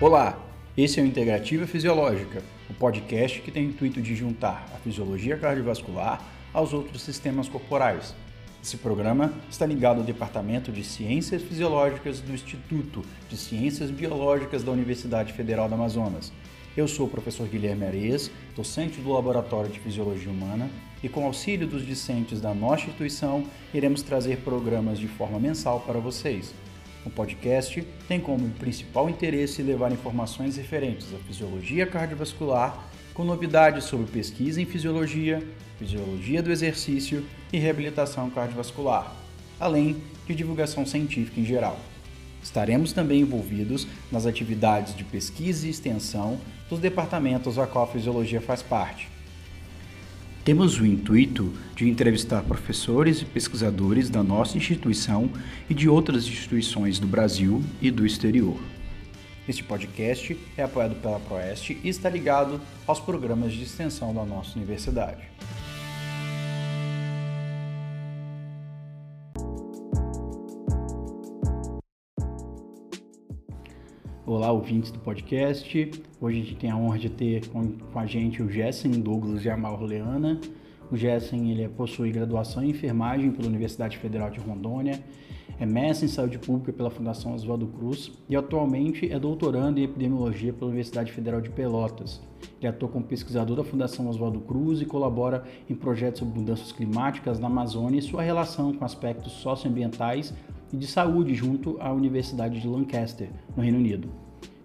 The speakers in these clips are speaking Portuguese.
Olá, esse é o Integrativa Fisiológica, o podcast que tem o intuito de juntar a fisiologia cardiovascular aos outros sistemas corporais. Esse programa está ligado ao Departamento de Ciências Fisiológicas do Instituto de Ciências Biológicas da Universidade Federal do Amazonas. Eu sou o professor Guilherme Areias, docente do Laboratório de Fisiologia Humana, e com auxílio dos discentes da nossa instituição, iremos trazer programas de forma mensal para vocês. O podcast tem como principal interesse levar informações referentes à fisiologia cardiovascular, com novidades sobre pesquisa em fisiologia, fisiologia do exercício e reabilitação cardiovascular, além de divulgação científica em geral. Estaremos também envolvidos nas atividades de pesquisa e extensão dos departamentos a qual a fisiologia faz parte temos o intuito de entrevistar professores e pesquisadores da nossa instituição e de outras instituições do Brasil e do exterior. Este podcast é apoiado pela Proeste e está ligado aos programas de extensão da nossa universidade. Olá, ouvintes do podcast. Hoje a gente tem a honra de ter com, a gente o Jessen Douglas de Amal Leana. O Jessen ele possui graduação em enfermagem pela Universidade Federal de Rondônia, é mestre em saúde pública pela Fundação Oswaldo Cruz e atualmente é doutorando em epidemiologia pela Universidade Federal de Pelotas. Ele atua como pesquisador da Fundação Oswaldo Cruz e colabora em projetos sobre mudanças climáticas na Amazônia e sua relação com aspectos socioambientais e de saúde junto à Universidade de Lancaster, no Reino Unido.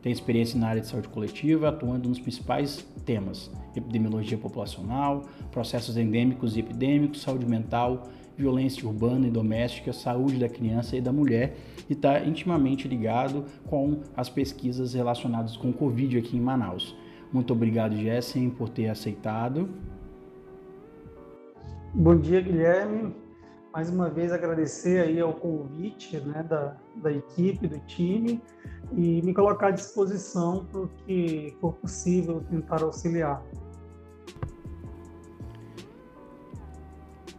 Tem experiência na área de saúde coletiva, atuando nos principais temas: epidemiologia populacional, processos endêmicos e epidêmicos, saúde mental, violência urbana e doméstica, saúde da criança e da mulher, e está intimamente ligado com as pesquisas relacionadas com o Covid aqui em Manaus. Muito obrigado, Jessen, por ter aceitado. Bom dia, Guilherme mais uma vez agradecer aí ao convite né, da, da equipe, do time e me colocar à disposição para o que for possível tentar auxiliar.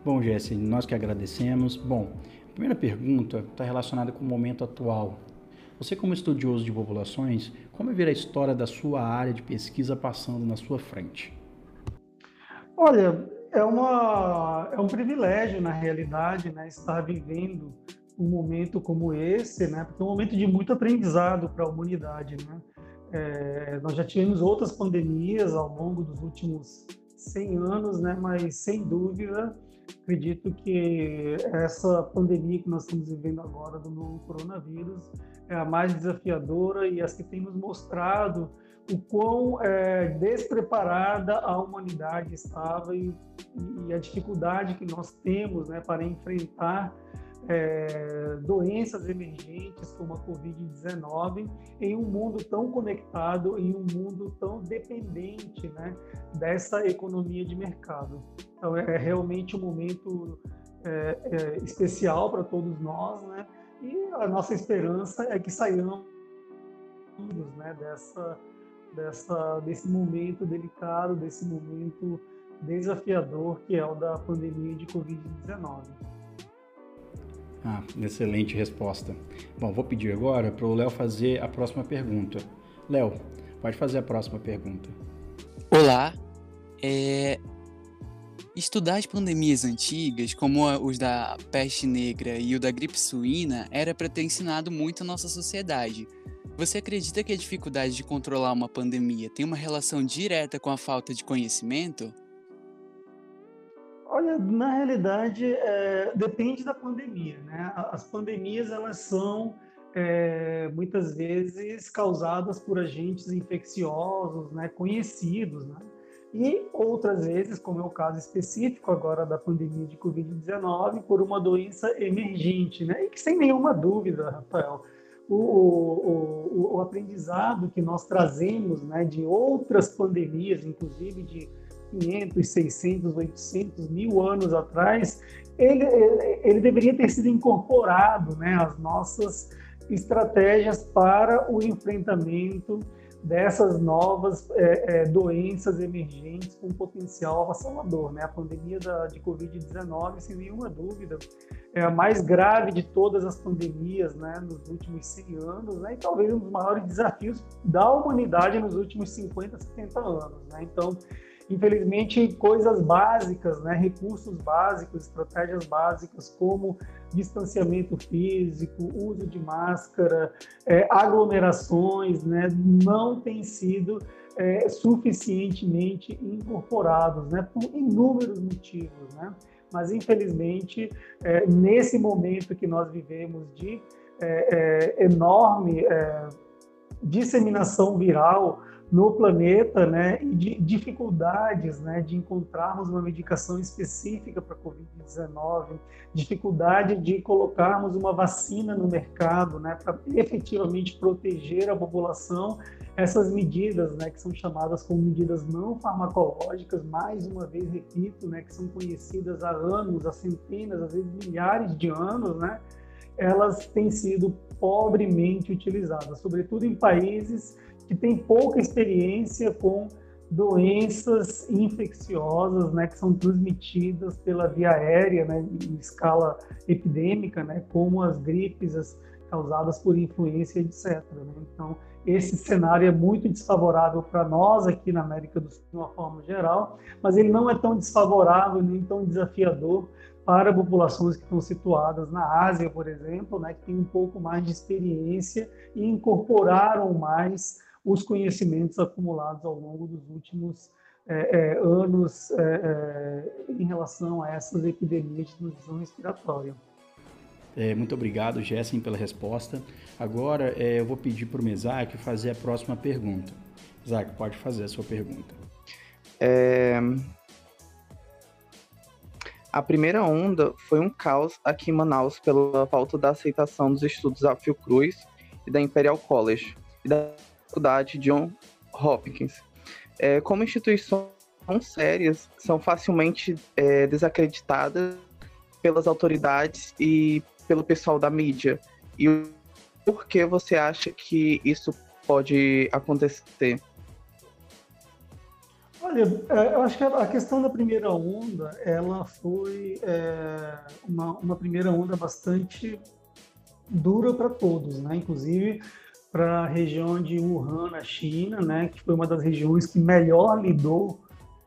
Bom, Jesse, nós que agradecemos. Bom, a primeira pergunta está relacionada com o momento atual. Você, como estudioso de populações, como é ver a história da sua área de pesquisa passando na sua frente? Olha, é, uma, é um privilégio, na realidade, né, estar vivendo um momento como esse, né, porque é um momento de muito aprendizado para a humanidade. Né? É, nós já tivemos outras pandemias ao longo dos últimos 100 anos, né, mas sem dúvida, acredito que essa pandemia que nós estamos vivendo agora do novo coronavírus é a mais desafiadora e as que tem nos mostrado o quão é, despreparada a humanidade estava e, e, a dificuldade que nós temos né, para enfrentar é, doenças emergentes como a Covid-19 em um mundo tão conectado, em um mundo tão dependente né, dessa economia de mercado. Então, é realmente um momento é, é especial para todos nós, né? E a nossa esperança é que saiamos né, dessa dessa, desse momento delicado, desse momento desafiador que é o da pandemia de Covid-19. Ah, excelente resposta. Bom, vou pedir agora para o Léo fazer a próxima pergunta. Léo, pode fazer a próxima pergunta. Olá. É... Estudar as pandemias antigas, como os da peste negra e o da gripe suína, era para ter ensinado muito a nossa sociedade. Você acredita que a dificuldade de controlar uma pandemia tem uma relação direta com a falta de conhecimento? Olha, na realidade, é, depende da pandemia, né? As pandemias, elas são é, muitas vezes causadas por agentes infecciosos, né, conhecidos, né? E outras vezes, como é o caso específico agora da pandemia de Covid-19, por uma doença emergente, né? E que sem nenhuma dúvida, Rafael, o, o, o, aprendizado que nós trazemos né, de outras pandemias, inclusive de 500, 600, 800, mil anos atrás, ele, ele deveria ter sido incorporado né, às nossas estratégias para o enfrentamento dessas novas é, é, doenças emergentes com potencial avassalador. Né? A pandemia da, de Covid-19, sem nenhuma dúvida, é a mais grave de todas as pandemias né, nos últimos 100 anos, né, e talvez um dos maiores desafios da humanidade nos últimos 50, 70 anos. Né? Então, infelizmente, coisas básicas, né, recursos básicos, estratégias básicas como distanciamento físico, uso de máscara, é, aglomerações, né, não têm sido é, suficientemente incorporados, né, por inúmeros motivos, né? Mas infelizmente é, nesse momento que nós vivemos de é, é enorme é, disseminação viral no planeta, né, e de dificuldades, né, de encontrarmos uma medicação específica para a COVID-19, dificuldade de colocarmos uma vacina no mercado, né, para efetivamente proteger a população, essas medidas, né, que são chamadas como medidas não farmacológicas, mais uma vez repito, né, que são conhecidas há anos, há centenas, às vezes milhares de anos, né, elas têm sido pobremente utilizadas, sobretudo em países que tem pouca experiência com doenças infecciosas, né, que são transmitidas pela via aérea, né, em escala epidêmica, né, como as gripes as causadas por influência, etc. Né? Então, esse cenário é muito desfavorável para nós aqui na América do Sul, de uma forma geral, mas ele não é tão desfavorável nem tão desafiador para populações que estão situadas na Ásia, por exemplo, né, que têm um pouco mais de experiência e incorporaram mais os conhecimentos acumulados ao longo dos últimos é, é, anos é, é em relação a essas epidemias de transmissão respiratória. É, muito obrigado, Jessen, pela resposta. Agora é, eu vou pedir para o Mesac fazer a próxima pergunta. Isaac, pode fazer a sua pergunta. A primeira onda foi um caos aqui em Manaus pela falta da aceitação dos estudos da Fiocruz e da Imperial College e da Faculdade John Hopkins. É, como instituições sérias, são facilmente é, desacreditadas pelas autoridades e pelo pessoal da mídia. E por que você acha que isso pode acontecer? Olha, é, eu acho que a questão da primeira onda, ela foi é, uma, uma primeira onda bastante dura para todos, né? Inclusive, para a região de Wuhan, na China, né, que foi uma das regiões que melhor lidou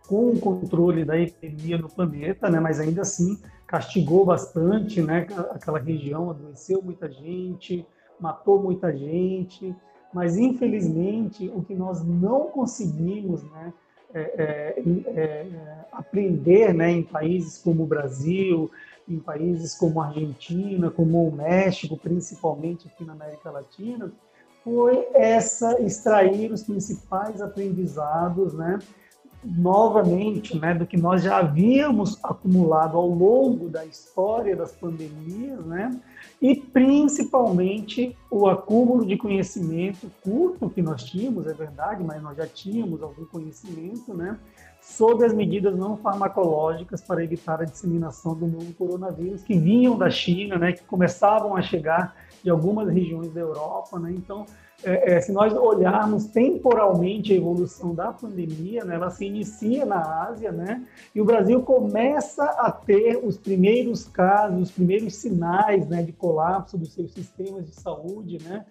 com o controle da epidemia no planeta, né, mas ainda assim castigou bastante, né, aquela região adoeceu muita gente, matou muita gente, mas infelizmente o que nós não conseguimos, né, é, é, é, aprender, né, em países como o Brasil, em países como a Argentina, como o México, principalmente aqui na América Latina, foi essa extrair os principais aprendizados, né? novamente, né, do que nós já havíamos acumulado ao longo da história das pandemias, né, e principalmente o acúmulo de conhecimento curto que nós tínhamos, é verdade, mas nós já tínhamos algum conhecimento, né, sobre as medidas não farmacológicas para evitar a disseminação do novo coronavírus que vinham da China, né, que começavam a chegar de algumas regiões da Europa, né? Então, é, é, se nós olharmos temporalmente a evolução da pandemia, né, ela se inicia na Ásia, né, e o Brasil começa a ter os primeiros casos, os primeiros sinais né, de colapso dos seus sistemas de saúde, né,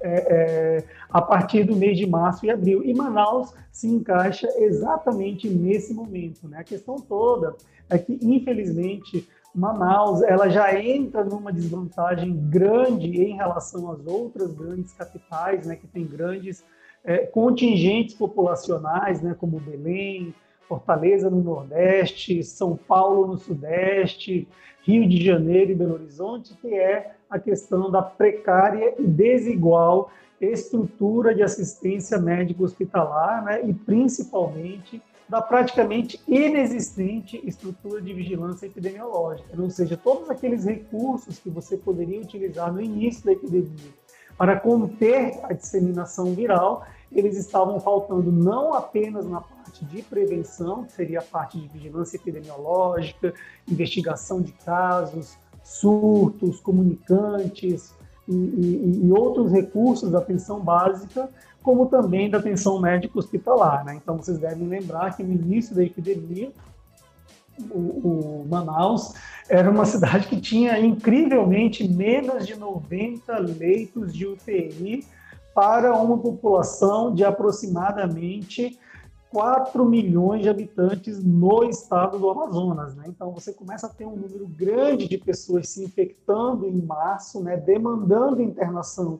é, é, a partir do mês de março e abril. E Manaus se encaixa exatamente nesse momento. Né? A questão toda é que, infelizmente, Manaus ela já entra numa desvantagem grande em relação às outras grandes capitais, né, que tem grandes é, contingentes populacionais, né, como Belém, Fortaleza no Nordeste, São Paulo no Sudeste, Rio de Janeiro e Belo Horizonte, que é a questão da precária e desigual estrutura de assistência médico-hospitalar, né, e principalmente da praticamente inexistente estrutura de vigilância epidemiológica, ou seja, todos aqueles recursos que você poderia utilizar no início da epidemia para conter a disseminação viral, eles estavam faltando não apenas na parte de prevenção, que seria a parte de vigilância epidemiológica, investigação de casos, surtos, comunicantes e, e, e outros recursos da atenção básica, como também da atenção médica hospitalar. Né? Então, vocês devem lembrar que no início da epidemia, o, o Manaus era uma cidade que tinha incrivelmente menos de 90 leitos de UTI para uma população de aproximadamente 4 milhões de habitantes no estado do Amazonas. Né? Então, você começa a ter um número grande de pessoas se infectando em março, né? demandando internação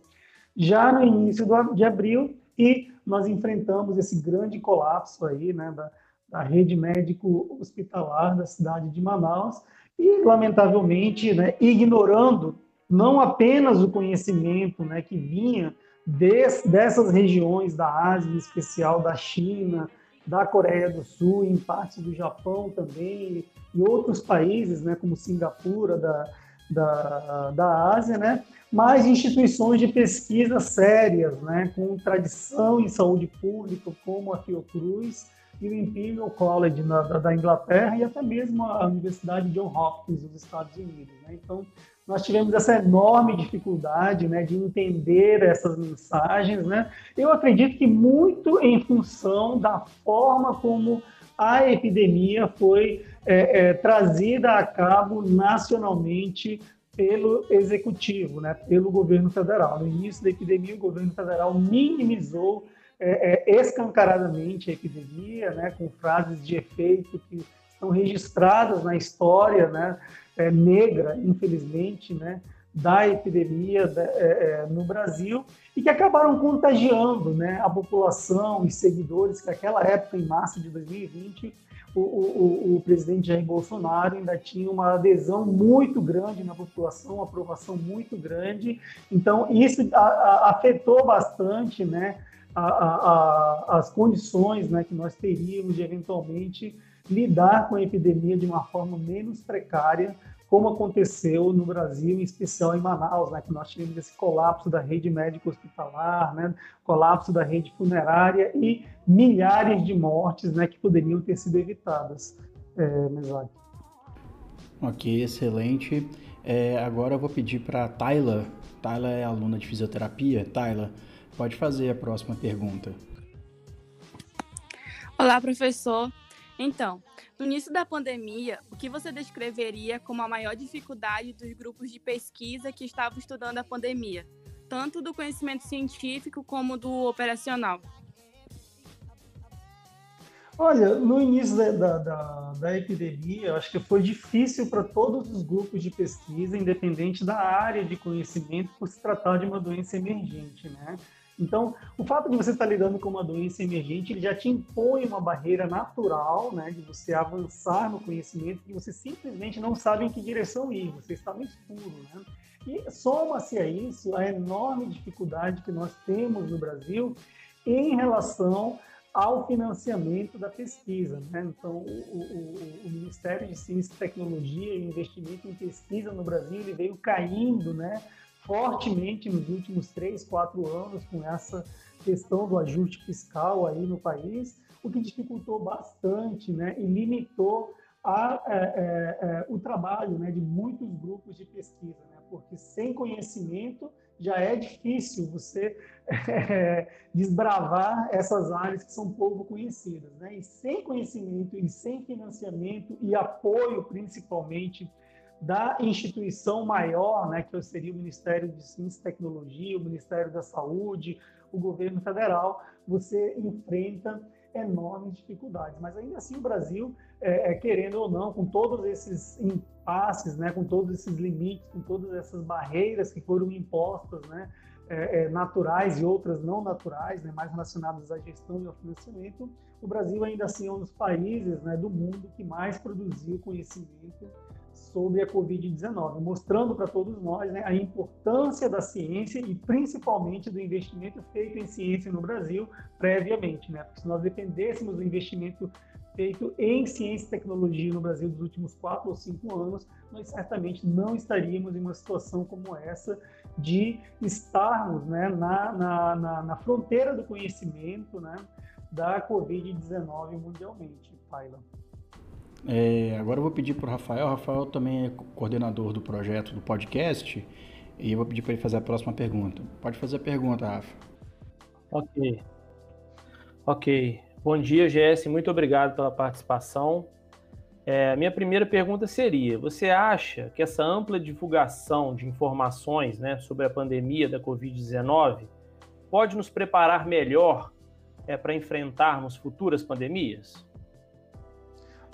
já no início do, de abril, e nós enfrentamos esse grande colapso aí, né, da, da rede médico hospitalar da cidade de Manaus, e, lamentavelmente, né, ignorando não apenas o conhecimento né, que vinha des, dessas regiões da Ásia, em especial da China, da Coreia do Sul, em partes do Japão também, e outros países, né, como Singapura, da, da, da Ásia, né, mas instituições de pesquisa sérias, né, com tradição em saúde pública, como a Fiocruz e o Imperial College na, da, da, Inglaterra e até mesmo a Universidade John Hopkins dos Estados Unidos. Né? Então, nós tivemos essa enorme dificuldade né, de entender essas mensagens. Né? Eu acredito que muito em função da forma como a epidemia foi é, é, trazida a cabo nacionalmente pelo executivo, né, pelo governo federal. No início da epidemia, o governo federal minimizou é, é, escancaradamente a epidemia, né, com frases de efeito que estão registradas na história né, é, negra, infelizmente, né, da epidemia é, é, no Brasil e que acabaram contagiando né, a população e seguidores que naquela época, em março de 2020, o, o, o, presidente Jair Bolsonaro ainda tinha uma adesão muito grande na população, uma aprovação muito grande. Então, isso a, a, afetou bastante né, a, as condições né, que nós teríamos de eventualmente lidar com a epidemia de uma forma menos precária, como aconteceu no Brasil, em especial em Manaus, né, que nós tivemos esse colapso da rede médica hospitalar, né, colapso da rede funerária e milhares de mortes né, que poderiam ter sido evitadas. É, Mesaque. Ok, excelente. É, agora eu vou pedir para a Tayla. Tayla é aluna de fisioterapia. Tayla, pode fazer a próxima pergunta. Olá, professor. Então, no início da pandemia, o que você descreveria como a maior dificuldade dos grupos de pesquisa que estavam estudando a pandemia, tanto do conhecimento científico como do operacional? Olha, no início da, da, da, da epidemia, acho que foi difícil para todos os grupos de pesquisa, independente da área de conhecimento, por se tratar de uma doença emergente, né? Então, o fato de você estar lidando com uma doença emergente, ele já te impõe uma barreira natural, né, de você avançar no conhecimento que você simplesmente não sabe em que direção ir, você está no escuro, né? E soma-se a isso a enorme dificuldade que nós temos no Brasil em relação ao financiamento da pesquisa. Né? Então, o, o, o, Ministério de Ciência e Tecnologia e Investimento em Pesquisa no Brasil ele veio caindo né, fortemente nos últimos três, quatro anos com essa questão do ajuste fiscal aí no país, o que dificultou bastante né, e limitou a, é, é, é, o trabalho né, de muitos grupos de pesquisa, né, porque sem conhecimento já é difícil você é, desbravar essas áreas que são pouco conhecidas. Né? E sem conhecimento e sem financiamento e apoio, principalmente, da instituição maior, né, que seria o Ministério de Ciência e Tecnologia, o Ministério da Saúde, o governo federal, você enfrenta enormes dificuldades. Mas ainda assim o Brasil, é, é, querendo ou não, com todos esses impasses, né, com todos esses limites, com todas essas barreiras que foram impostas, né, é, é naturais e outras não naturais, né, mais relacionadas à gestão e ao financiamento, o Brasil ainda assim é um dos países né, do mundo que mais produziu conhecimento sobre a Covid-19, mostrando para todos nós né, a importância da ciência e principalmente do investimento feito em ciência no Brasil previamente. Né? Porque se nós dependêssemos do investimento feito em ciência e tecnologia no Brasil dos últimos quatro ou cinco anos, nós certamente não estaríamos em uma situação como essa de estarmos né, na, na, na, na fronteira do conhecimento né, da Covid-19 mundialmente, Paila. É, agora eu vou pedir para o Rafael. O Rafael também é coordenador do projeto do podcast e eu vou pedir para ele fazer a próxima pergunta. Pode fazer a pergunta, Rafa. Ok. Ok. Bom dia, GS. Muito obrigado pela participação. É, minha primeira pergunta seria: você acha que essa ampla divulgação de informações né, sobre a pandemia da Covid-19 pode nos preparar melhor é, para enfrentarmos futuras pandemias?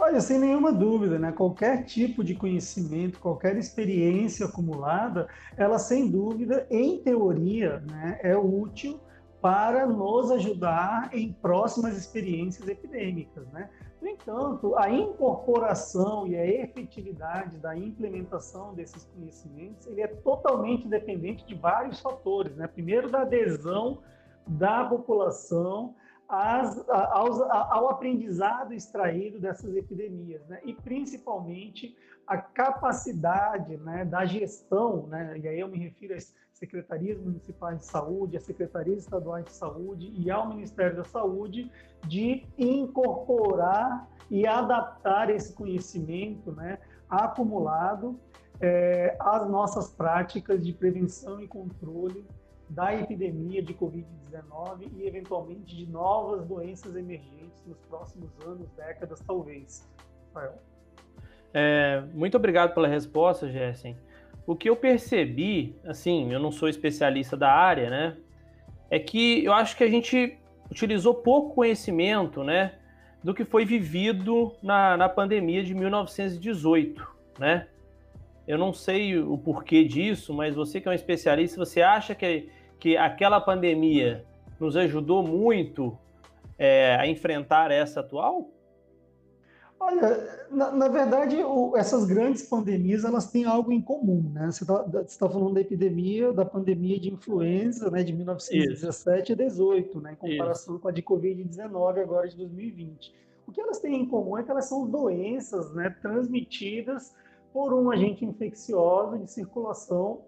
Olha, sem nenhuma dúvida, né? Qualquer tipo de conhecimento, qualquer experiência acumulada, ela sem dúvida, em teoria, né, é útil para nos ajudar em próximas experiências epidêmicas, né? No entanto, a incorporação e a efetividade da implementação desses conhecimentos, ele é totalmente dependente de vários fatores, né? Primeiro, da adesão da população as, aos, ao aprendizado extraído dessas epidemias, né? e principalmente a capacidade né, da gestão, né? e aí eu me refiro às secretarias municipais de saúde, às secretarias estaduais de saúde e ao Ministério da Saúde, de incorporar e adaptar esse conhecimento né, acumulado é, às nossas práticas de prevenção e controle da epidemia de Covid-19 e, eventualmente, de novas doenças emergentes nos próximos anos, décadas, talvez. Rafael. É, muito obrigado pela resposta, Jessen. O que eu percebi, assim, eu não sou especialista da área, né? É que eu acho que a gente utilizou pouco conhecimento, né? Do que foi vivido na, na pandemia de 1918, né? Eu não sei o porquê disso, mas você que é um especialista, você acha que que aquela pandemia nos ajudou muito é, a enfrentar essa atual? Olha, na, na verdade, o, essas grandes pandemias elas têm algo em comum, né? Você está tá falando da epidemia, da pandemia de influenza, né, de 1917 Isso. e 18, né, em comparação Isso. com a de Covid-19 agora de 2020. O que elas têm em comum é que elas são doenças, né, transmitidas por um agente infeccioso de circulação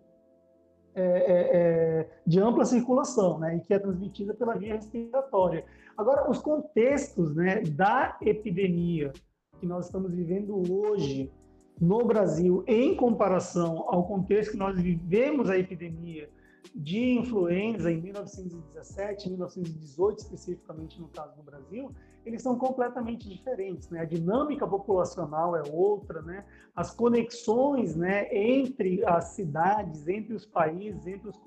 é, é, é, de ampla circulação, né, e que é transmitida pela via respiratória. Agora, os contextos né, da epidemia que nós estamos vivendo hoje no Brasil, em comparação ao contexto que nós vivemos a epidemia de influenza em 1917, 1918 especificamente no caso do Brasil, eles são completamente diferentes, né? A dinâmica populacional é outra, né? As conexões, né, entre as cidades, entre os países, entre os,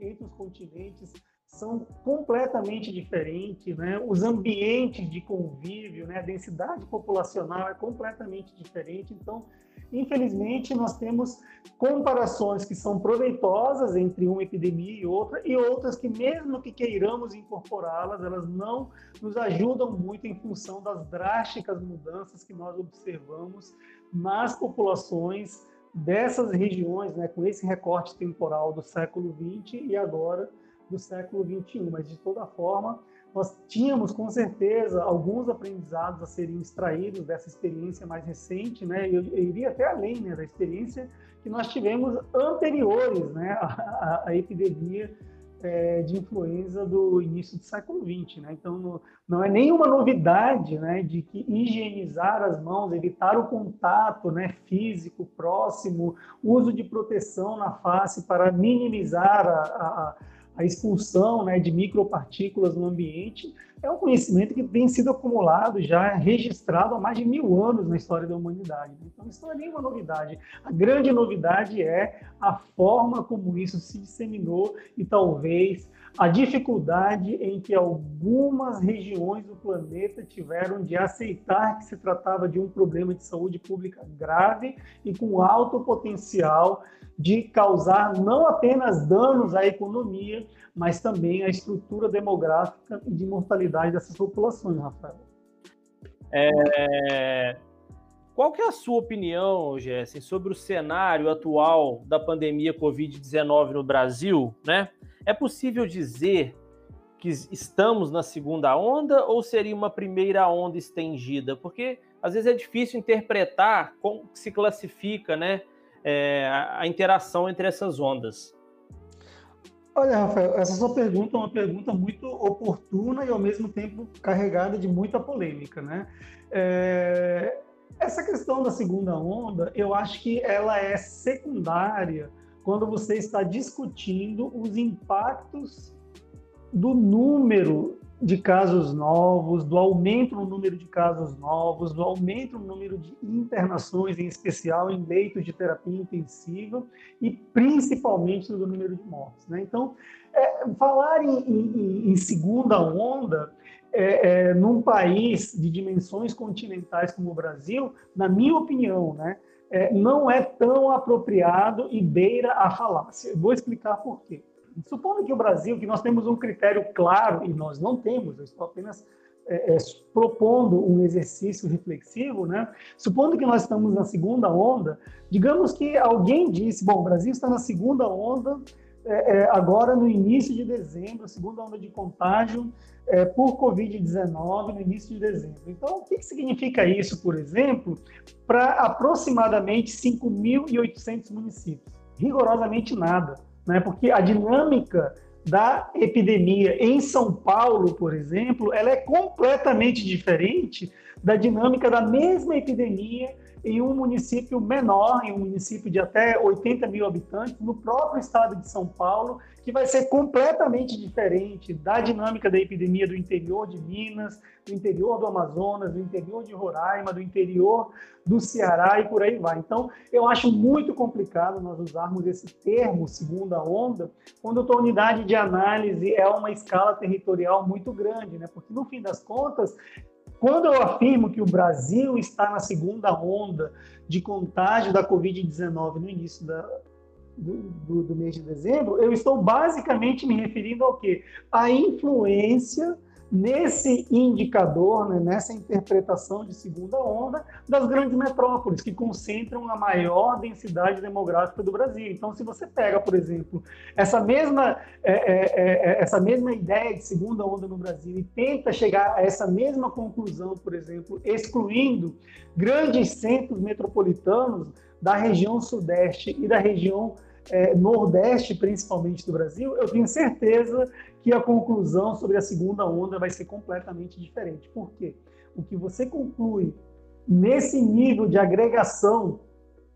entre os continentes são completamente diferentes, né? Os ambientes de convívio, né, a densidade populacional é completamente diferente. Então, infelizmente, nós temos comparações que são proveitosas entre uma epidemia e outra, e outras que, mesmo que queiramos incorporá-las, elas não nos ajudam muito em função das drásticas mudanças que nós observamos nas populações dessas regiões, né, com esse recorte temporal do século XX e agora do século XXI. Mas, de toda forma, nós tínhamos com certeza alguns aprendizados a serem extraídos dessa experiência mais recente, né? Eu, eu iria até além né, da experiência que nós tivemos anteriores, né, à, à epidemia é, de influenza do início do século XX, né? Então não, não é nenhuma novidade, né, de que higienizar as mãos, evitar o contato, né, físico próximo, uso de proteção na face para minimizar a, a a expulsão né, de micropartículas no ambiente, é um conhecimento que tem sido acumulado, já registrado há mais de mil anos na história da humanidade. Então, isso não é nenhuma novidade. A grande novidade é a forma como isso se disseminou e talvez a dificuldade em que algumas regiões do planeta tiveram de aceitar que se tratava de um problema de saúde pública grave e com alto potencial de causar não apenas danos à economia, mas também à estrutura demográfica e de mortalidade dessas populações, Rafael. É... Qual que é a sua opinião, Jessen, sobre o cenário atual da pandemia Covid-19 no Brasil, né? É possível dizer que estamos na segunda onda ou seria uma primeira onda estendida? Porque às vezes é difícil interpretar como se classifica né, é, a interação entre essas ondas. Olha, Rafael, essa sua pergunta é uma pergunta muito oportuna e ao mesmo tempo carregada de muita polêmica, né? É, essa questão da segunda onda, eu acho que ela é secundária quando você está discutindo os impactos do número de casos novos, do aumento no número de casos novos, do aumento no número de internações, em especial em leitos de terapia intensiva, e principalmente do número de mortes. Né? Então, é, falar em, em, em, segunda onda é, é, num país de dimensões continentais como o Brasil, na minha opinião, né, é, não é tão apropriado e beira a falácia. Vou explicar por quê. Supondo que o Brasil, que nós temos um critério claro, e nós não temos, eu estou apenas é, é, propondo um exercício reflexivo, né? Supondo que nós estamos na segunda onda, digamos que alguém disse, bom, o Brasil está na segunda onda é, é agora no início de dezembro, a segunda onda de contágio é, por Covid-19 no início de dezembro. Então, o que, que significa isso, por exemplo, para aproximadamente 5.800 municípios? Rigorosamente nada né? porque a dinâmica da epidemia em São Paulo, por exemplo, ela é completamente diferente da dinâmica da mesma epidemia em um município menor, em um município de até 80 mil habitantes, no próprio estado de São Paulo, que vai ser completamente diferente da dinâmica da epidemia do interior de Minas, do interior do Amazonas, do interior de Roraima, do interior do Ceará e por aí vai. Então, eu acho muito complicado nós usarmos esse termo, segunda onda, quando a tua unidade de análise é uma escala territorial muito grande, né? Porque, no fim das contas, quando eu afirmo que o Brasil está na segunda onda de contágio da Covid-19 no início da, do, do, do, mês de dezembro, eu estou basicamente me referindo ao quê? A influência nesse indicador, né, nessa interpretação de segunda onda das grandes metrópoles, que concentram a maior densidade demográfica do Brasil. Então, se você pega, por exemplo, essa mesma, é, é, é, é essa mesma ideia de segunda onda no Brasil e tenta chegar a essa mesma conclusão, por exemplo, excluindo grandes centros metropolitanos da região sudeste e da região é, nordeste, principalmente do Brasil, eu tenho certeza que a conclusão sobre a segunda onda vai ser completamente diferente. Por quê? O que você conclui nesse nível de agregação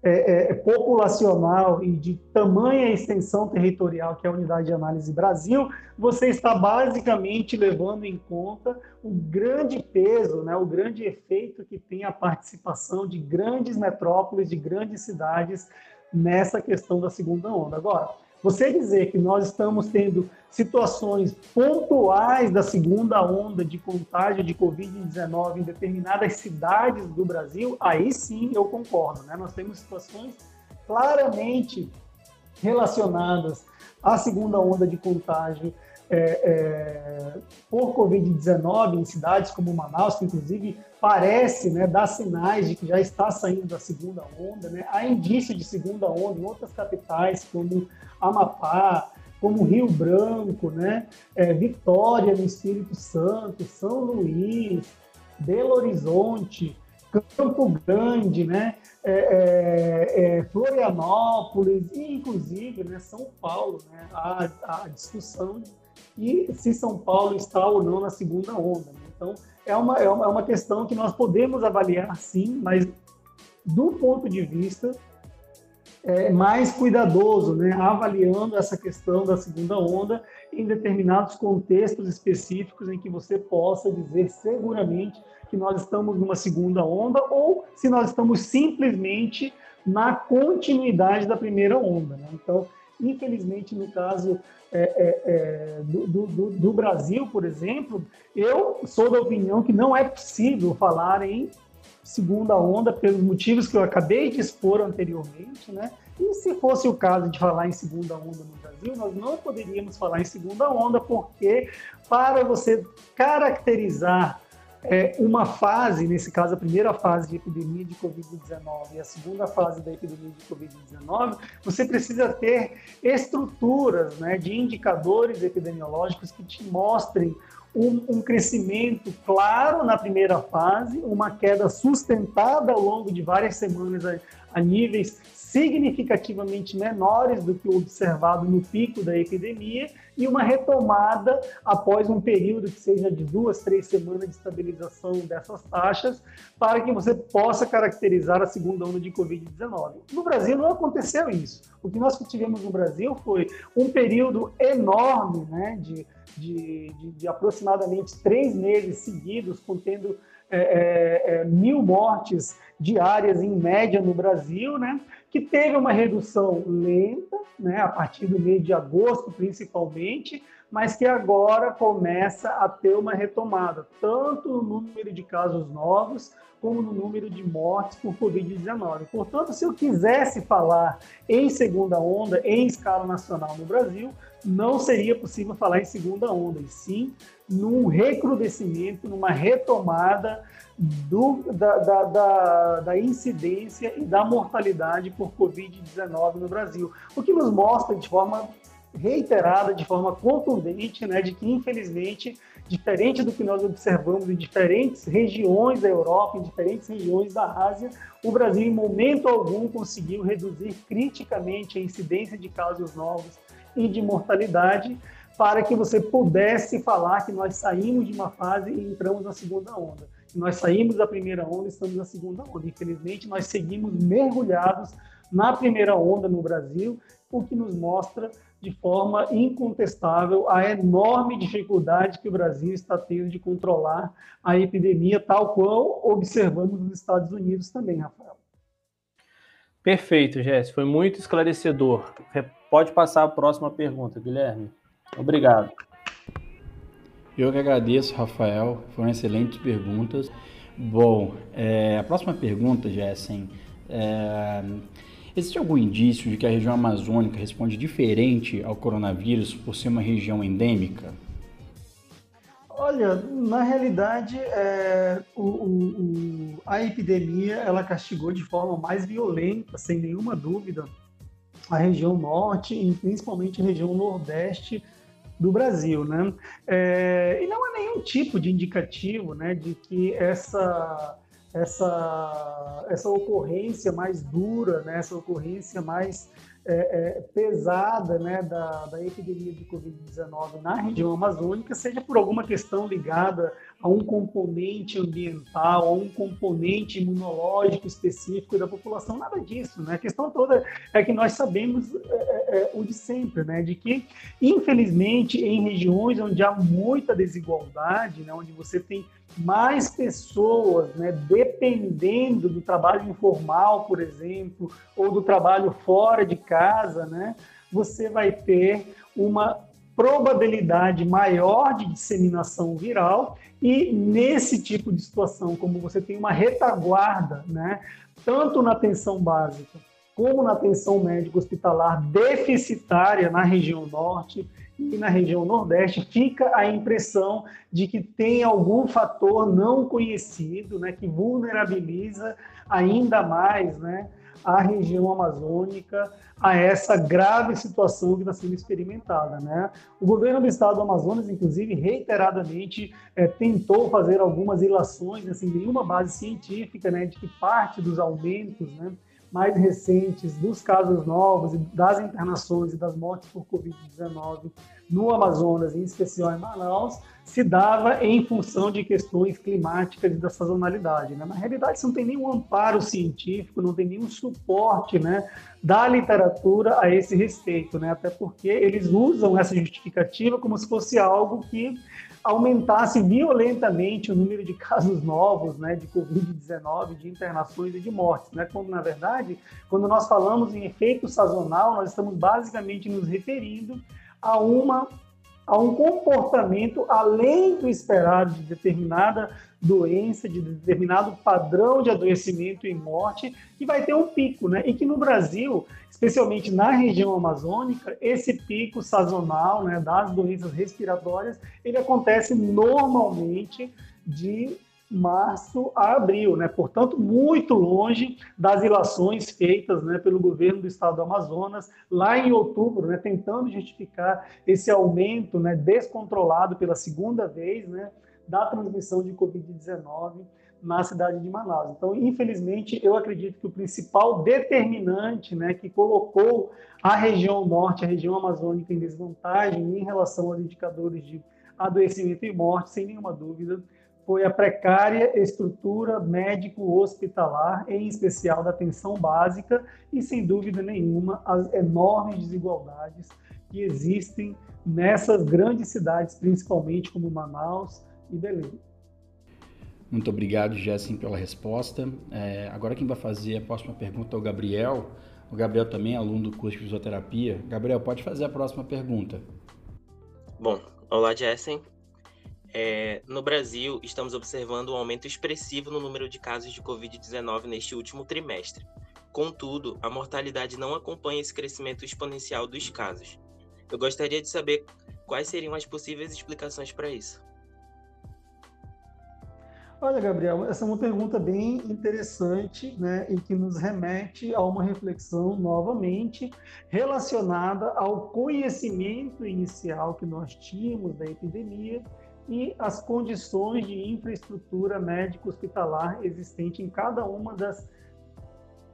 é, é, populacional e de tamanha extensão territorial que é a Unidade de Análise Brasil, você está basicamente levando em conta o grande peso, né, o grande efeito que tem a participação de grandes metrópoles, de grandes cidades nessa questão da segunda onda. Agora, você dizer que nós estamos tendo situações pontuais da segunda onda de contágio de Covid-19 em determinadas cidades do Brasil, aí sim eu concordo. Né? Nós temos situações claramente relacionadas à segunda onda de contágio é, por Covid-19 em cidades como Manaus, que inclusive parece né, dar sinais de que já está saindo da segunda onda. Né? Há indício de segunda onda em outras capitais, como Amapá, como Rio Branco, né? É, Vitória no Espírito Santo, São Luís, Belo Horizonte, Campo Grande, né? É, é, é, Florianópolis e inclusive né, São Paulo, né? a discussão e se São Paulo está ou não na segunda onda. Né? Então, é uma, é, uma, é uma questão que nós podemos avaliar sim, mas do ponto de vista é, mais cuidadoso, né? avaliando essa questão da segunda onda em determinados contextos específicos em que você possa dizer seguramente que nós estamos numa segunda onda ou se nós estamos simplesmente na continuidade da primeira onda. Né? Então, infelizmente, no caso é, é, é, do, do, do, Brasil, por exemplo, eu sou da opinião que não é possível falar em segunda onda pelos motivos que eu acabei de expor anteriormente, né? E se fosse o caso de falar em segunda onda no Brasil, nós não poderíamos falar em segunda onda, porque para você caracterizar é, uma fase, nesse caso a primeira fase de epidemia de Covid-19 e a segunda fase da epidemia de Covid-19, você precisa ter estruturas né, de indicadores epidemiológicos que te mostrem um, um, crescimento claro na primeira fase, uma queda sustentada ao longo de várias semanas a, a níveis significativamente menores do que o observado no pico da epidemia e uma retomada após um período que seja de duas, três semanas de estabilização dessas taxas, para que você possa caracterizar a segunda onda de Covid-19. No Brasil não aconteceu isso. O que nós tivemos no Brasil foi um período enorme né, de, de, de, de aproximadamente três meses seguidos, contendo é, é, é, mil mortes diárias em média no Brasil, né? Que teve uma redução lenta, né, a partir do mês de agosto principalmente, mas que agora começa a ter uma retomada, tanto no número de casos novos, como no número de mortes por Covid-19. Portanto, se eu quisesse falar em segunda onda, em escala nacional no Brasil, não seria possível falar em segunda onda, e sim num recrudescimento, numa retomada do, da, da, da, da, incidência e da mortalidade por Covid-19 no Brasil, o que nos mostra de forma reiterada, de forma contundente, né, de que, infelizmente, diferente do que nós observamos em diferentes regiões da Europa, em diferentes regiões da Ásia, o Brasil, em momento algum, conseguiu reduzir criticamente a incidência de casos novos e de mortalidade, para que você pudesse falar que nós saímos de uma fase e entramos na segunda onda. Nós saímos da primeira onda, estamos na segunda onda. Infelizmente, nós seguimos mergulhados na primeira onda no Brasil, o que nos mostra de forma incontestável a enorme dificuldade que o Brasil está tendo de controlar a epidemia, tal qual observamos nos Estados Unidos também, Rafael. Perfeito, Jéssica. Foi muito esclarecedor. Pode passar a próxima pergunta, Guilherme. Obrigado. Eu que agradeço, Rafael. Foram excelentes perguntas. Bom, é, a próxima pergunta, Jessen. É, existe algum indício de que a região amazônica responde diferente ao coronavírus por ser uma região endêmica? Olha, na realidade, é, o, o, a epidemia ela castigou de forma mais violenta, sem nenhuma dúvida, a região norte e principalmente a região nordeste do Brasil, né? É, e não há nenhum tipo de indicativo, né, de que essa essa essa ocorrência mais dura, né, essa ocorrência mais é, é, pesada né, da, da epidemia de Covid-19 na região amazônica seja por alguma questão ligada a um componente ambiental, a um componente imunológico específico da população, nada disso. Né? A questão toda é que nós sabemos é, é, é, o de sempre, né? de que, infelizmente, em regiões onde há muita desigualdade, né? onde você tem mais pessoas né, dependendo do trabalho informal, por exemplo, ou do trabalho fora de casa, né, você vai ter uma probabilidade maior de disseminação viral e nesse tipo de situação, como você tem uma retaguarda, né, tanto na atenção básica como na atenção médica hospitalar deficitária na região norte, e na região Nordeste fica a impressão de que tem algum fator não conhecido, né, que vulnerabiliza ainda mais né, a região amazônica a essa grave situação que está sendo experimentada. Né? O governo do estado do Amazonas, inclusive, reiteradamente é, tentou fazer algumas ilações, assim, nenhuma base científica, né, de que parte dos aumentos né, mais recentes dos casos novos e das internações e das mortes por Covid-19 no Amazonas, em especial em Manaus, se dava em função de questões climáticas e da sazonalidade. Né? Na realidade, isso não tem nenhum amparo científico, não tem nenhum suporte né, da literatura a esse respeito, né? até porque eles usam essa justificativa como se fosse algo que aumentasse violentamente o número de casos novos né, de Covid-19, de internações e de mortes. Né? Quando, na verdade, quando nós falamos em efeito sazonal, nós estamos basicamente nos referindo a uma a um comportamento além do esperado de determinada doença, de determinado padrão de adoecimento e morte, que vai ter um pico, né? E que no Brasil, especialmente na região amazônica, esse pico sazonal, né, das doenças respiratórias, ele acontece normalmente de março a abril, né? portanto, muito longe das ilações feitas né, pelo governo do estado do Amazonas, lá em outubro, né, tentando justificar esse aumento né, descontrolado pela segunda vez né, da transmissão de Covid-19 na cidade de Manaus. Então, infelizmente, eu acredito que o principal determinante né, que colocou a região norte, a região amazônica, em desvantagem em relação aos indicadores de adoecimento e morte, sem nenhuma dúvida, foi a precária estrutura médico-hospitalar, em especial da atenção básica, e, sem dúvida nenhuma, as enormes desigualdades que existem nessas grandes cidades, principalmente como Manaus e Belém. Muito obrigado, Jessim, pela resposta. É, agora quem vai fazer a próxima pergunta é o Gabriel. O Gabriel também é aluno do curso de fisioterapia. Gabriel, pode fazer a próxima pergunta. Bom, olá, Jessen. É, no Brasil, estamos observando um aumento expressivo no número de casos de Covid-19 neste último trimestre. Contudo, a mortalidade não acompanha esse crescimento exponencial dos casos. Eu gostaria de saber quais seriam as possíveis explicações para isso. Olha, Gabriel, essa é uma pergunta bem interessante, né, e que nos remete a uma reflexão novamente relacionada ao conhecimento inicial que nós tínhamos da epidemia e as condições de infraestrutura médico-hospitalar existente em cada uma das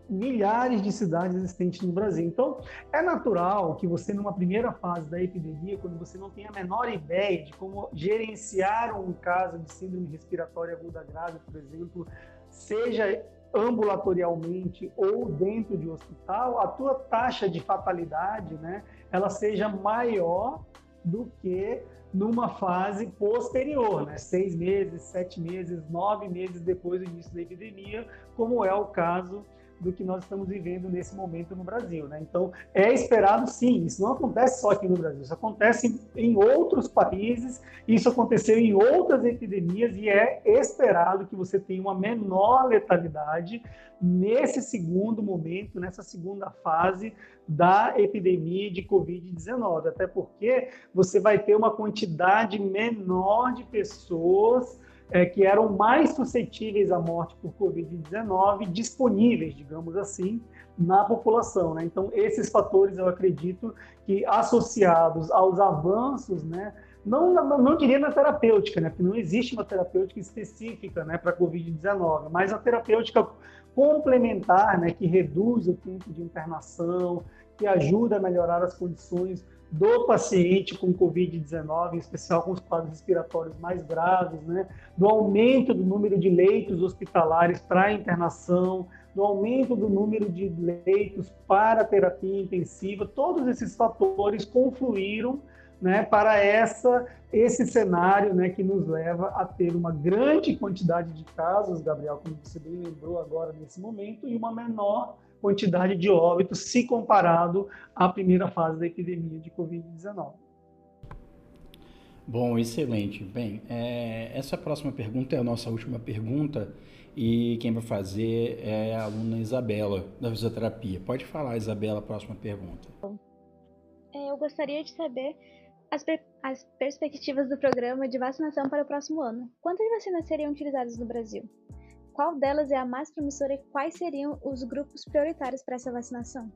milhares de cidades existentes no Brasil. Então, é natural que você, numa primeira fase da epidemia, quando você não tem a menor ideia de como gerenciar um caso de síndrome respiratória aguda grave, por exemplo, seja ambulatorialmente ou dentro de hospital, a tua taxa de fatalidade, né, ela seja maior do que numa fase posterior, né? seis meses, sete meses, nove meses depois do início da epidemia, como é o caso do que nós estamos vivendo nesse momento no Brasil. Né? Então, é esperado sim, isso não acontece só aqui no Brasil, isso acontece em outros países, isso aconteceu em outras epidemias e é esperado que você tenha uma menor letalidade nesse segundo momento, nessa segunda fase da epidemia de Covid-19, até porque você vai ter uma quantidade menor de pessoas é, que eram mais suscetíveis à morte por Covid-19 disponíveis, digamos assim, na população. Né? Então, esses fatores, eu acredito que associados aos avanços, né, não, não, não diria na terapêutica, né, porque não existe uma terapêutica específica né, para Covid-19, mas a terapêutica complementar, né, que reduz o tempo de internação, que ajuda a melhorar as condições do paciente com Covid-19, em especial com os quadros respiratórios mais graves, né? do aumento do número de leitos hospitalares para internação, do aumento do número de leitos para terapia intensiva, todos esses fatores confluíram né, para essa, esse cenário né, que nos leva a ter uma grande quantidade de casos, Gabriel, como você bem lembrou agora nesse momento, e uma menor quantidade de óbitos se comparado à primeira fase da epidemia de Covid-19. Bom, excelente. Bem, é, essa próxima pergunta é a nossa última pergunta e quem vai fazer é a aluna Isabela, da fisioterapia. Pode falar, Isabela, a próxima pergunta. É, eu gostaria de saber as, per as perspectivas do programa de vacinação para o próximo ano. Quantas vacinas seriam utilizadas no Brasil? Qual delas é a mais promissora e quais seriam os grupos prioritários para essa vacinação?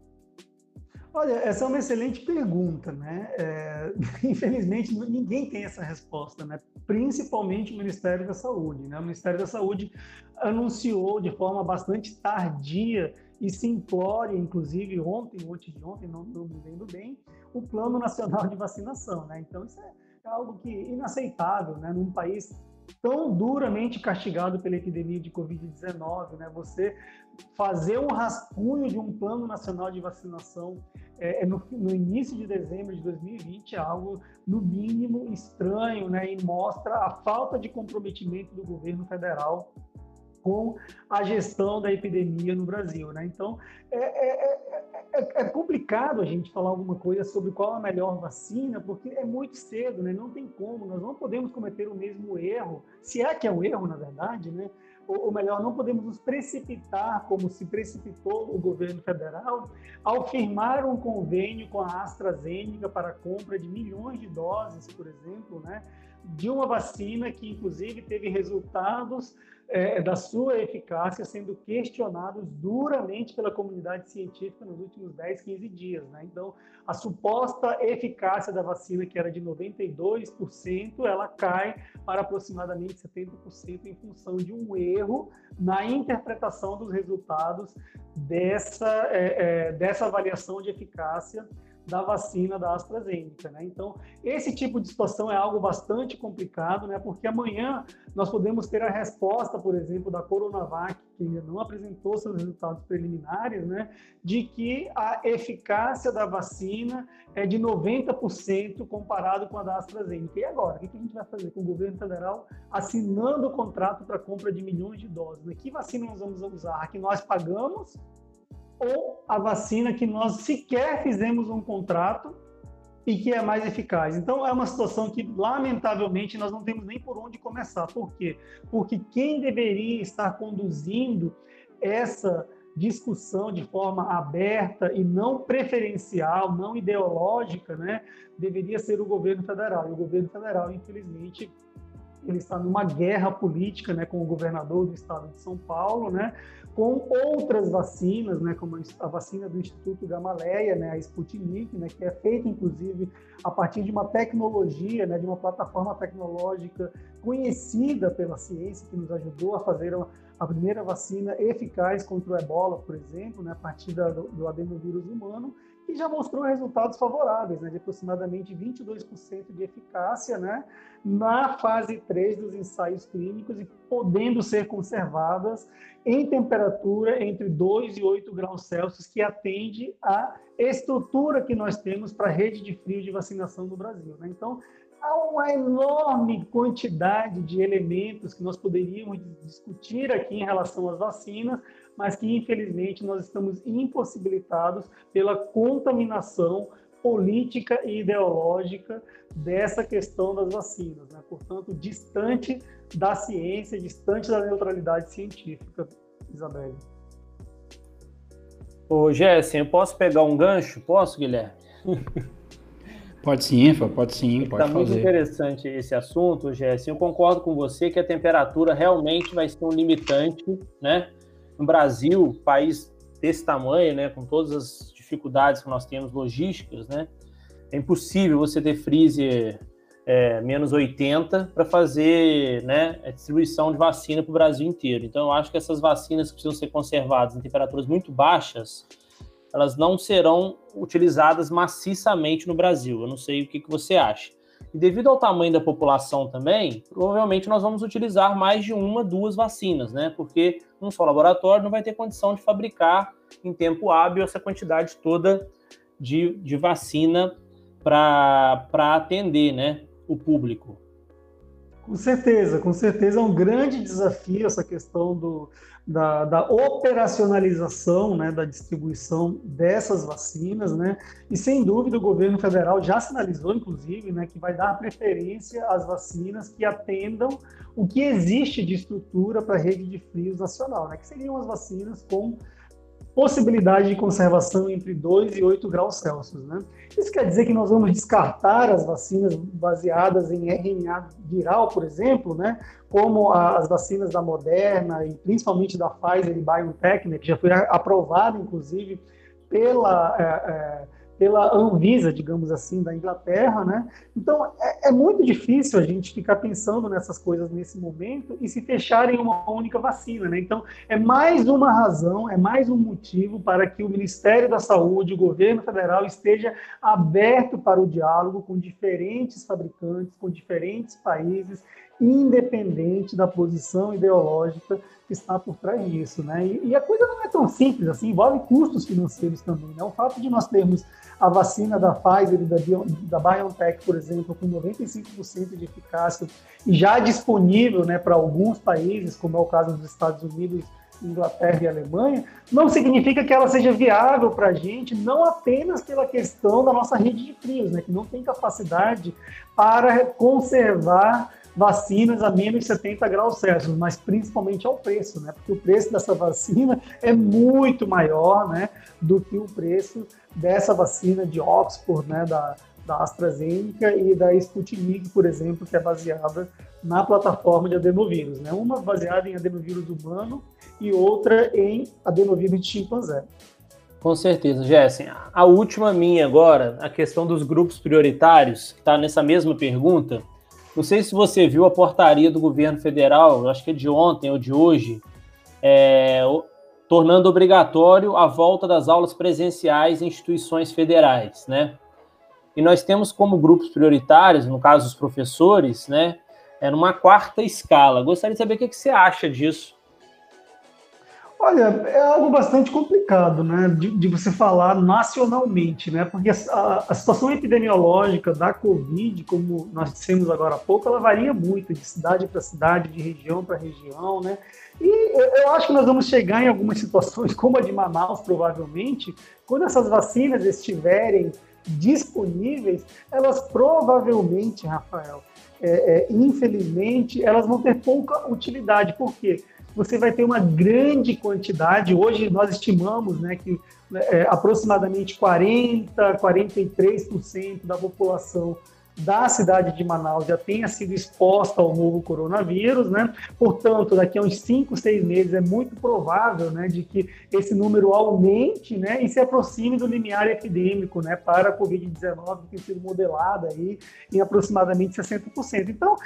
Olha, essa é uma excelente pergunta, né? É, infelizmente, ninguém tem essa resposta, né? Principalmente o Ministério da Saúde, né? O Ministério da Saúde anunciou de forma bastante tardia e simplória, inclusive ontem, ontem de ontem, não, não me lembro bem, o Plano Nacional de Vacinação, né? Então, isso é, é algo que inaceitável, né? Num país tão duramente castigado pela epidemia de Covid-19, né? Você fazer um rascunho de um plano nacional de vacinação é, é, no, no, início de dezembro de 2020 é algo, no mínimo, estranho, né? E mostra a falta de comprometimento do governo federal com a gestão da epidemia no Brasil, né? Então, é, é, é, é, complicado a gente falar alguma coisa sobre qual a melhor vacina, porque é muito cedo, né? Não tem como, nós não podemos cometer o mesmo erro, se é que é um erro, na verdade, né? Ou, ou melhor, não podemos nos precipitar como se precipitou o governo federal ao firmar um convênio com a AstraZeneca para a compra de milhões de doses, por exemplo, né? De uma vacina que, inclusive, teve resultados é, da sua eficácia sendo questionados duramente pela comunidade científica nos últimos 10, 15 dias. Né? Então, a suposta eficácia da vacina, que era de 92%, ela cai para aproximadamente 70% em função de um erro na interpretação dos resultados dessa, é, é, dessa avaliação de eficácia da vacina da AstraZeneca. Né? Então, esse tipo de situação é algo bastante complicado, né? porque amanhã nós podemos ter a resposta, por exemplo, da Coronavac, que ainda não apresentou seus resultados preliminares, né? de que a eficácia da vacina é de 90% comparado com a da AstraZeneca. E agora? O que a gente vai fazer com o governo federal assinando o contrato para compra de milhões de doses? Né? Que vacina nós vamos usar? A que nós pagamos ou a vacina que nós sequer fizemos um contrato e que é mais eficaz. Então é uma situação que lamentavelmente nós não temos nem por onde começar. Por quê? Porque quem deveria estar conduzindo essa discussão de forma aberta e não preferencial, não ideológica, né, deveria ser o governo federal. E o governo federal, infelizmente, ele está numa guerra política, né, com o governador do estado de São Paulo, né, com outras vacinas, né, como a vacina do Instituto Gamaleia, né, a Sputnik, né, que é feita inclusive a partir de uma tecnologia, né, de uma plataforma tecnológica conhecida pela ciência que nos ajudou a fazer a, a primeira vacina eficaz contra o Ebola, por exemplo, né, a partir da, do, do adenovírus humano e já mostrou resultados favoráveis, né, de aproximadamente 22% de eficácia né, na fase 3 dos ensaios clínicos e podendo ser conservadas em temperatura entre 2 e 8 graus Celsius, que atende à estrutura que nós temos para a rede de frio de vacinação no Brasil. Né? Então, há uma enorme quantidade de elementos que nós poderíamos discutir aqui em relação às vacinas, mas que infelizmente nós estamos impossibilitados pela contaminação política e ideológica dessa questão das vacinas, né? portanto, distante da ciência, distante da neutralidade científica, Isabelle. Ô, Jéssica, eu posso pegar um gancho? Posso, Guilherme? Pode sim, pode sim, pode Está muito interessante esse assunto, Jéssica. Eu concordo com você que a temperatura realmente vai ser um limitante, né? No Brasil, país desse tamanho, né, com todas as dificuldades que nós temos logísticas, né, é impossível você ter freezer é, menos 80 para fazer né, a distribuição de vacina para o Brasil inteiro. Então, eu acho que essas vacinas que precisam ser conservadas em temperaturas muito baixas, elas não serão utilizadas maciçamente no Brasil. Eu não sei o que, que você acha. E devido ao tamanho da população também, provavelmente nós vamos utilizar mais de uma, duas vacinas, né? Porque um só laboratório não vai ter condição de fabricar em tempo hábil essa quantidade toda de, de vacina para atender né, o público. Com certeza, com certeza é um grande desafio essa questão do, da, da, operacionalização né, da distribuição dessas vacinas, né? E sem dúvida o governo federal já sinalizou, inclusive, né, que vai dar preferência às vacinas que atendam o que existe de estrutura para a rede de frios nacional, né? Que seriam as vacinas com possibilidade de conservação entre 2 e 8 graus Celsius. Né? Isso quer dizer que nós vamos descartar as vacinas baseadas em RNA viral, por exemplo, né? como as vacinas da Moderna e principalmente da Pfizer e BioNTech, né? que já foi aprovada, inclusive, pela... É, é, pela Anvisa, digamos assim, da Inglaterra, né? Então é, é, muito difícil a gente ficar pensando nessas coisas nesse momento e se fechar em uma única vacina, né? Então é mais uma razão, é mais um motivo para que o Ministério da Saúde, o governo federal esteja aberto para o diálogo com diferentes fabricantes, com diferentes países, independente da posição ideológica que está por trás disso, né? E, e, a coisa não é tão simples assim, envolve custos financeiros também, né? O fato de nós termos a vacina da Pfizer e da, da BioNTech, por exemplo, com 95% de eficácia e já disponível, né, para alguns países, como é o caso dos Estados Unidos, Inglaterra e Alemanha, não significa que ela seja viável para a gente, não apenas pela questão da nossa rede de frios, né, que não tem capacidade para conservar vacinas a menos 70 graus Celsius, mas principalmente ao preço, né? Porque o preço dessa vacina é muito maior, né, do que o preço dessa vacina de Oxford, né, da da AstraZeneca e da Sputnik, por exemplo, que é baseada na plataforma de adenovírus, né? Uma baseada em adenovírus humano e outra em adenovírus de chimpanzé. Com certeza, Jessen. A última minha agora, a questão dos grupos prioritários, que está nessa mesma pergunta. Não sei se você viu a portaria do governo federal, acho que é de ontem ou de hoje, é, tornando obrigatório a volta das aulas presenciais em instituições federais, né? E nós temos como grupos prioritários, no caso os professores, né, é numa quarta escala. Gostaria de saber o que, que você acha disso. Olha, é algo bastante complicado, né, de, de você falar nacionalmente, né, porque a, a, situação epidemiológica da Covid, como nós dissemos agora há pouco, ela varia muito de cidade para cidade, de região para região, né, e eu acho que nós vamos chegar em algumas situações, como a de Manaus, provavelmente, quando essas vacinas estiverem disponíveis, elas provavelmente, Rafael, é, é, infelizmente, elas vão ter pouca utilidade. Por quê? Você vai ter uma grande quantidade. Hoje nós estimamos né, que é, aproximadamente 40, 43% da população da cidade de Manaus já tenha sido exposta ao novo coronavírus, né? Portanto, daqui a uns 5, 6 meses é muito provável, né, de que esse número aumente, né, e se aproxime do limiar epidêmico, né, para a COVID-19 que tem sido modelada aí em aproximadamente 60%. Então,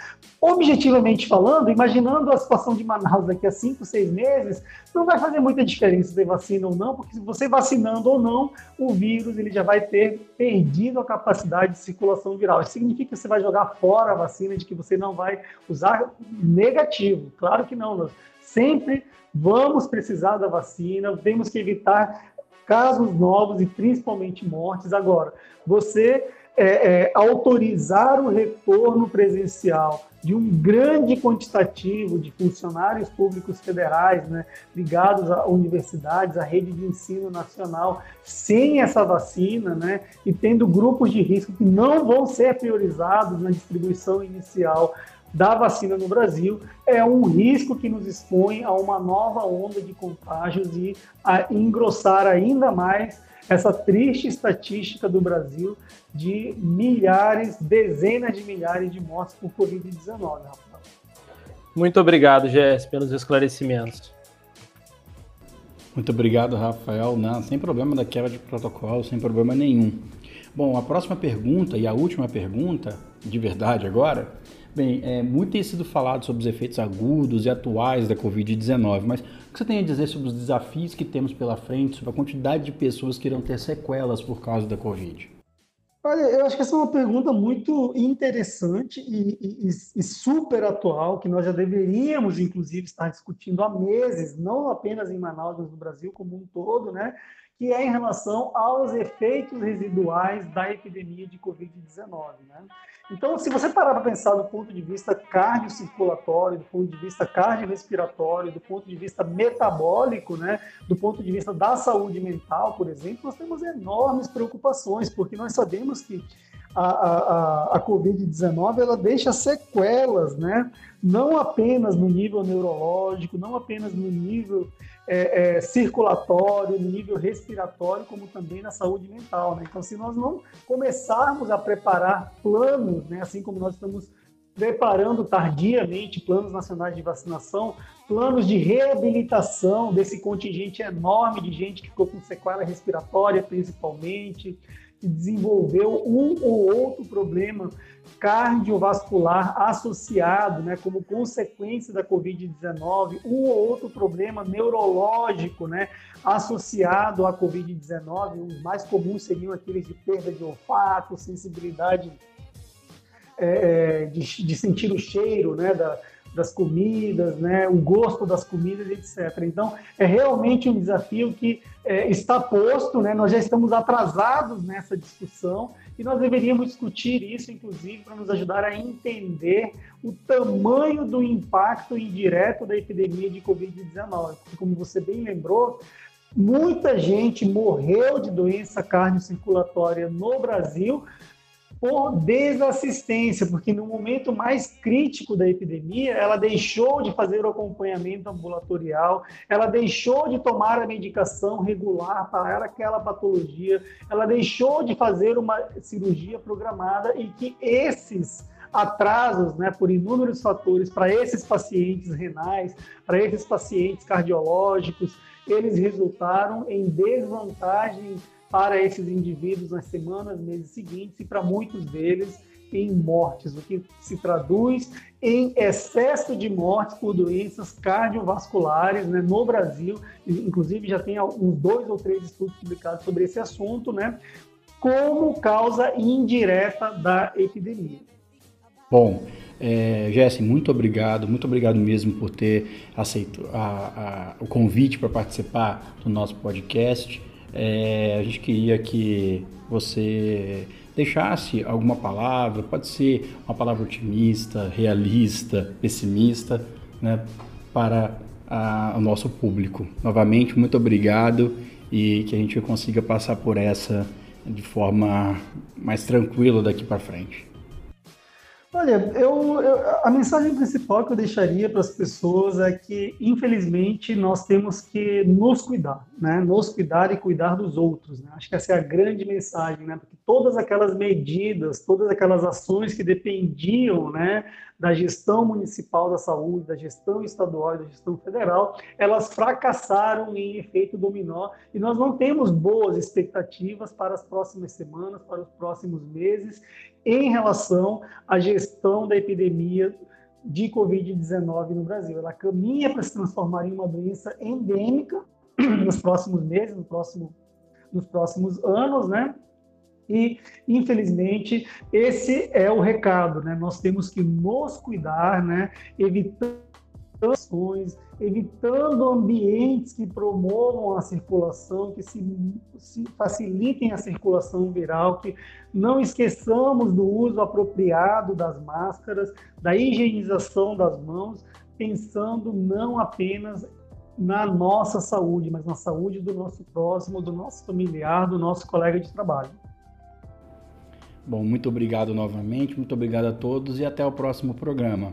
objetivamente falando, imaginando a situação de Manaus daqui a 5, 6 meses, não vai fazer muita diferença se vacina ou não, porque se você vacinando ou não, o vírus ele já vai ter perdido a capacidade de circulação viral. Isso significa que você vai jogar fora a vacina, de que você não vai usar negativo. Claro que não, nós sempre vamos precisar da vacina, temos que evitar casos novos e principalmente mortes. Agora, você é, é, autorizar o retorno presencial de um grande quantitativo de funcionários públicos federais, né, ligados a universidades, à rede de ensino nacional, sem essa vacina, né, e tendo grupos de risco que não vão ser priorizados na distribuição inicial da vacina no Brasil, é um risco que nos expõe a uma nova onda de contágios e a engrossar ainda mais essa triste estatística do Brasil de milhares, dezenas de milhares de mortes por Covid-19, Rafael. Muito obrigado, Jess, pelos esclarecimentos. Muito obrigado, Rafael. Não, sem problema da quebra de protocolo, sem problema nenhum. Bom, a próxima pergunta e a última pergunta, de verdade agora, bem, é, muito tem sido falado sobre os efeitos agudos e atuais da Covid-19, mas o que você tem a dizer sobre os desafios que temos pela frente, sobre a quantidade de pessoas que irão ter sequelas por causa da Covid? Olha, eu acho que essa é uma pergunta muito interessante e, e, e, super atual, que nós já deveríamos, inclusive, estar discutindo há meses, não apenas em Manaus, mas no Brasil como um todo, né? Que é em relação aos efeitos residuais da epidemia de Covid-19. Né? Então, se você parar para pensar do ponto de vista cardiocirculatório, do ponto de vista cardiorrespiratório, do ponto de vista metabólico, né, do ponto de vista da saúde mental, por exemplo, nós temos enormes preocupações, porque nós sabemos que a, a, a Covid-19 ela deixa sequelas, né? não apenas no nível neurológico, não apenas no nível é, é, circulatório, no nível respiratório, como também na saúde mental. Né? Então, se nós não começarmos a preparar planos, né, assim como nós estamos preparando tardiamente planos nacionais de vacinação, planos de reabilitação desse contingente enorme de gente que ficou com sequela respiratória, principalmente, que desenvolveu um ou outro problema cardiovascular associado, né, como consequência da Covid-19, um ou outro problema neurológico, né, associado à Covid-19. Os mais comuns seriam aqueles de perda de olfato, sensibilidade é, é de, de, sentir o cheiro, né, da, das comidas, né, o gosto das comidas, etc. Então, é realmente um desafio que é, está posto, né, nós já estamos atrasados nessa discussão e nós deveríamos discutir isso, inclusive, para nos ajudar a entender o tamanho do impacto indireto da epidemia de Covid-19. Como você bem lembrou, muita gente morreu de doença cardiocirculatória no Brasil por desassistência, porque no momento mais crítico da epidemia, ela deixou de fazer o acompanhamento ambulatorial, ela deixou de tomar a medicação regular para aquela patologia, ela deixou de fazer uma cirurgia programada e que esses atrasos, né, por inúmeros fatores para esses pacientes renais, para esses pacientes cardiológicos, eles resultaram em desvantagem para esses indivíduos nas semanas, meses seguintes e para muitos deles em mortes, o que se traduz em excesso de mortes por doenças cardiovasculares né, no Brasil. Inclusive, já tem uns dois ou três estudos publicados sobre esse assunto, né, como causa indireta da epidemia. Bom, é, Jesse, muito obrigado, muito obrigado mesmo por ter aceito a, a, o convite para participar do nosso podcast. É, a gente queria que você deixasse alguma palavra, pode ser uma palavra otimista, realista, pessimista, né, para a, o nosso público. Novamente, muito obrigado e que a gente consiga passar por essa de forma mais tranquila daqui para frente. Olha, eu, eu, a mensagem principal que eu deixaria para as pessoas é que, infelizmente, nós temos que nos cuidar, né? Nos cuidar e cuidar dos outros. Né? Acho que essa é a grande mensagem, né? Porque todas aquelas medidas, todas aquelas ações que dependiam, né, da gestão municipal da saúde, da gestão estadual e da gestão federal, elas fracassaram em efeito dominó e nós não temos boas expectativas para as próximas semanas, para os próximos meses em relação à gestão da epidemia de Covid-19 no Brasil. Ela caminha para se transformar em uma doença endêmica nos próximos meses, no próximo, nos próximos anos, né? E, infelizmente, esse é o recado, né? Nós temos que nos cuidar, né? Evitando ações, evitando ambientes que promovam a circulação, que se, se, facilitem a circulação viral, que não esqueçamos do uso apropriado das máscaras, da higienização das mãos, pensando não apenas na nossa saúde, mas na saúde do nosso próximo, do nosso familiar, do nosso colega de trabalho. Bom, muito obrigado novamente, muito obrigado a todos e até o próximo programa.